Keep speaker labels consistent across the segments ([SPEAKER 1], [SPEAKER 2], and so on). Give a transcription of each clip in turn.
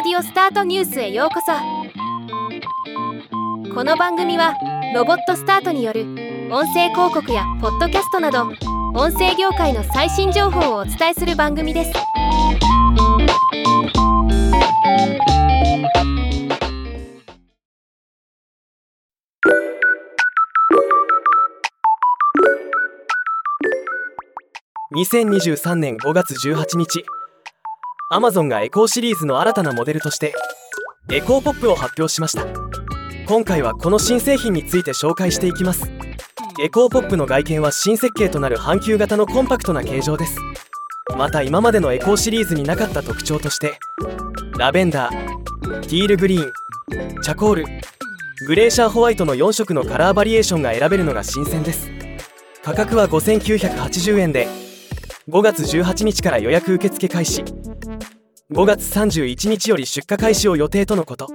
[SPEAKER 1] オスタートニュースへようこそ。この番組はロボットスタートによる音声広告やポッドキャストなど音声業界の最新情報をお伝えする番組です。
[SPEAKER 2] 2023年5月18日。Amazon がエコーシリーズの新たなモデルとして Echo Pop を発表しました。今回はこの新製品について紹介していきます。 Echo Pop の外見は新設計となる半球型のコンパクトな形状です。また今までのエコーシリーズになかった特徴としてラベンダー teal green チャコール glacier white の4色のカラーバリエーションが選べるのが新鮮です。価格は5980円で5月18日から予約受付開始。5月31日より出荷開始を予定とのこと。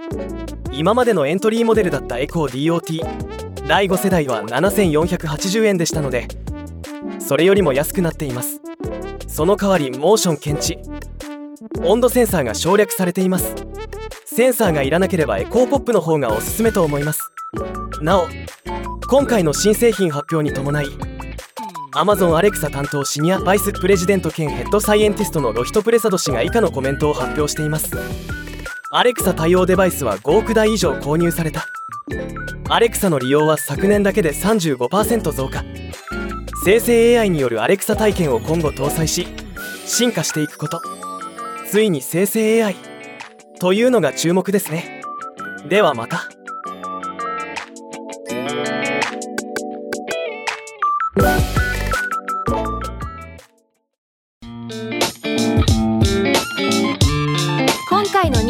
[SPEAKER 2] 今までのエントリーモデルだったエコー DOT 第5世代は7480円でしたのでそれよりも安くなっています。その代わりモーション検知。温度センサーが省略されています。センサーがいらなければエコーポップの方がおすすめと思います。なお今回の新製品発表に伴い Amazon アレクサ担当シニアバイスプレジデント兼ヘッドサイエンティストのロヒト・プレサド氏が以下のコメントを発表しています。アレクサ対応デバイスは5億台以上購入された。アレクサの利用は昨年だけで35%増加。生成 AI によるアレクサ体験を今後搭載し進化していくこと。ついに生成 AI というのが注目ですね。ではまた。